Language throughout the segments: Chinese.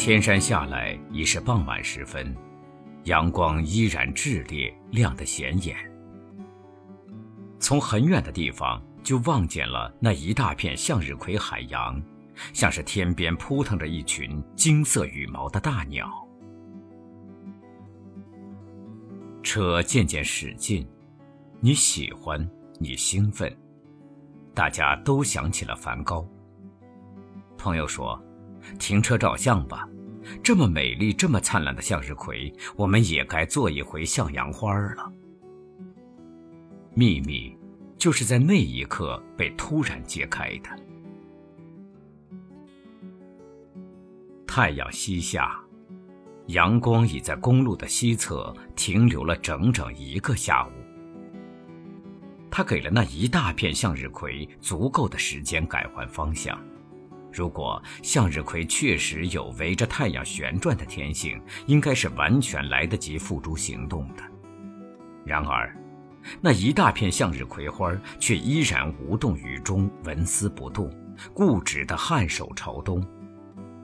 天山下来已是傍晚时分，阳光依然炽烈，亮得显眼。从很远的地方就望见了那一大片向日葵海洋，像是天边扑腾着一群金色羽毛的大鸟。车渐渐驶近，你喜欢，你兴奋，大家都想起了梵高。朋友说。停车照相吧，这么美丽、这么灿烂的向日葵，我们也该做一回向阳花了。秘密，就是在那一刻被突然揭开的。太阳西下，阳光已在公路的西侧停留了整整一个下午。它给了那一大片向日葵足够的时间改换方向。如果向日葵确实有围着太阳旋转的天性，应该是完全来得及付诸行动的。然而，那一大片向日葵花却依然无动于衷，纹丝不动，固执地颔首朝东，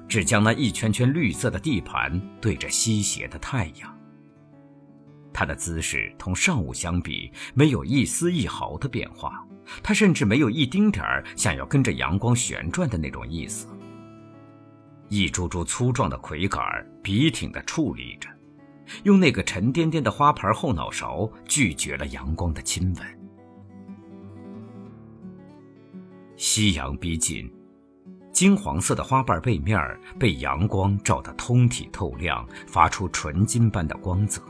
只将那一圈圈绿色的地盘对着西斜的太阳。它的姿势同上午相比，没有一丝一毫的变化。它甚至没有一丁点儿想要跟着阳光旋转的那种意思。一株株粗壮的葵杆笔挺地矗立着，用那个沉甸甸的花盘后脑勺拒绝了阳光的亲吻。夕阳逼近，金黄色的花瓣背面被阳光照得通体透亮，发出纯金般的光泽。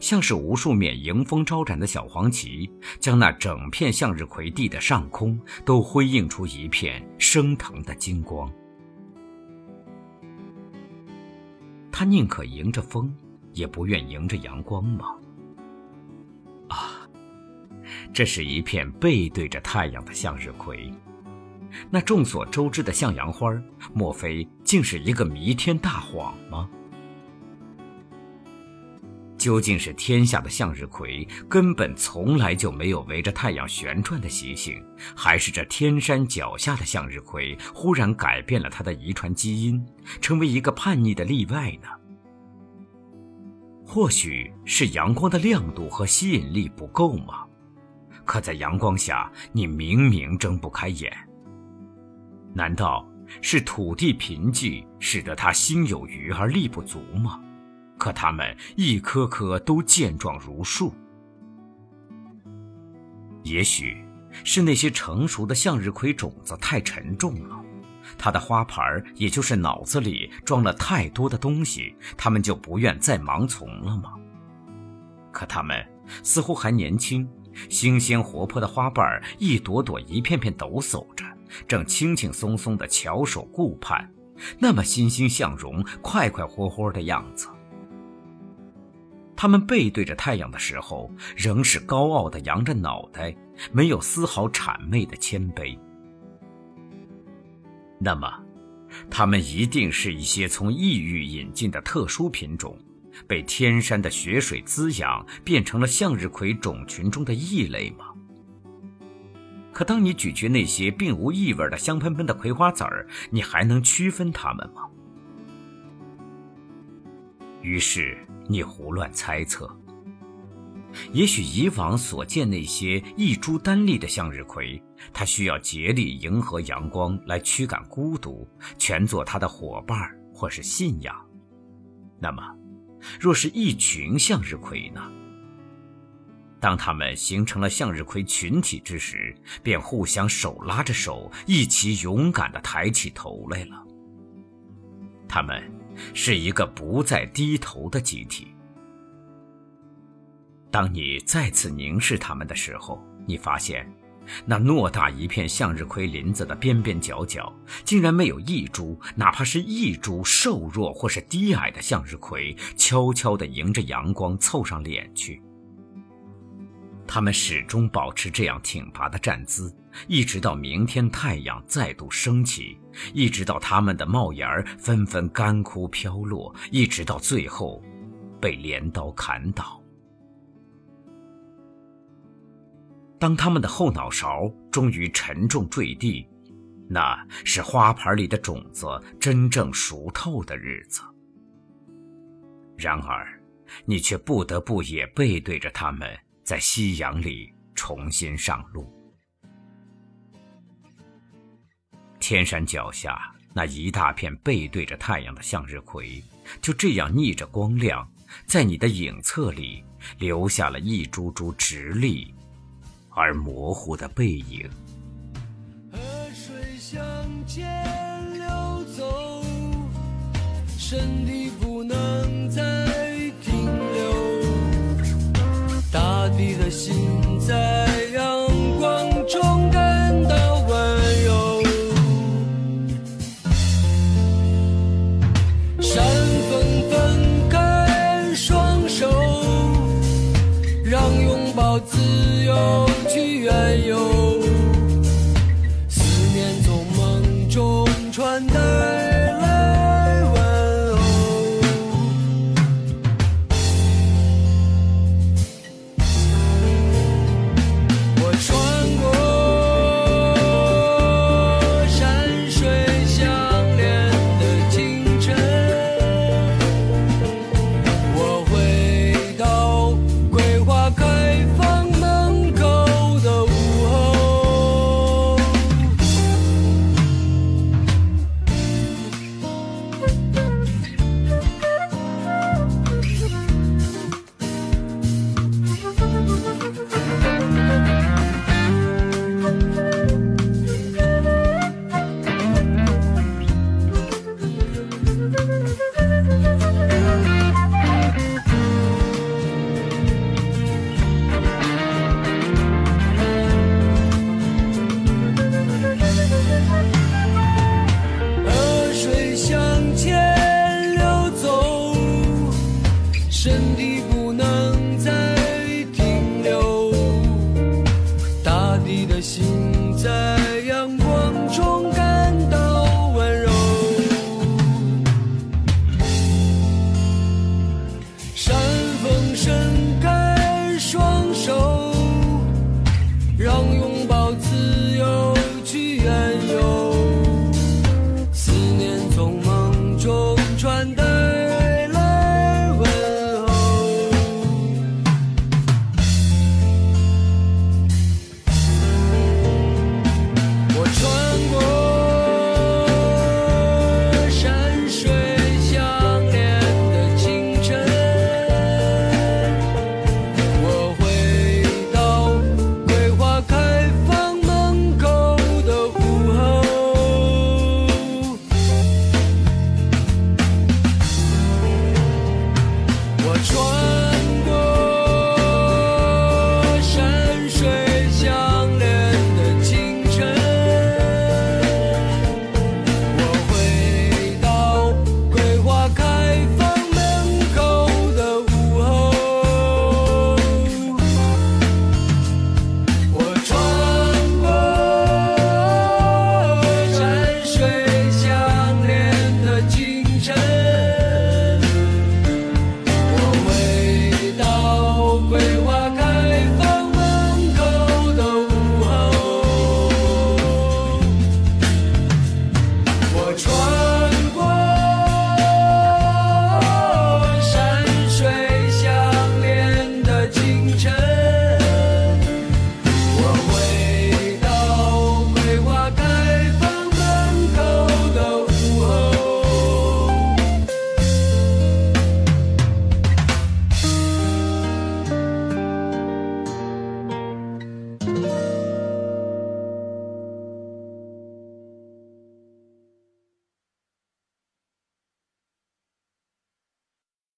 像是无数面迎风招展的小黄旗，将那整片向日葵地的上空都辉映出一片升腾的金光。他宁可迎着风，也不愿迎着阳光吗？啊，这是一片背对着太阳的向日葵。那众所周知的向阳花，莫非竟是一个弥天大谎吗？究竟是天下的向日葵根本从来就没有围着太阳旋转的习性，还是这天山脚下的向日葵忽然改变了它的遗传基因，成为一个叛逆的例外呢？或许是阳光的亮度和吸引力不够吗？可在阳光下，你明明睁不开眼。难道是土地贫瘠，使得它心有余而力不足吗？可它们一颗颗都健壮如树。也许是那些成熟的向日葵种子太沉重了，它的花盘也就是脑子里装了太多的东西，它们就不愿再盲从了吗？可它们似乎还年轻，新鲜活泼的花瓣一朵朵、一片片抖擞着，正轻轻松松地翘首顾盼，那么欣欣向荣、快快活活的样子。他们背对着太阳的时候，仍是高傲的扬着脑袋，没有丝毫谄媚的谦卑。那么，他们一定是一些从异域引进的特殊品种，被天山的雪水滋养，变成了向日葵种群中的异类吗？可当你咀嚼那些并无异味的香喷喷的葵花籽儿，你还能区分它们吗？于是。你胡乱猜测，也许以往所见那些一株单立的向日葵，它需要竭力迎合阳光来驱赶孤独，全做它的伙伴或是信仰。那么，若是一群向日葵呢？当它们形成了向日葵群体之时，便互相手拉着手，一起勇敢地抬起头来了。它们。是一个不再低头的集体。当你再次凝视它们的时候，你发现，那偌大一片向日葵林子的边边角角，竟然没有一株，哪怕是一株瘦弱或是低矮的向日葵，悄悄地迎着阳光凑上脸去。他们始终保持这样挺拔的站姿，一直到明天太阳再度升起，一直到他们的帽檐儿纷纷干枯飘落，一直到最后被镰刀砍倒。当他们的后脑勺终于沉重坠地，那是花盆里的种子真正熟透的日子。然而，你却不得不也背对着他们，在夕阳里重新上路。天山脚下那一大片背对着太阳的向日葵，就这样逆着光亮，在你的影侧里留下了一株株直立而模糊的背影。水向前流走，身体不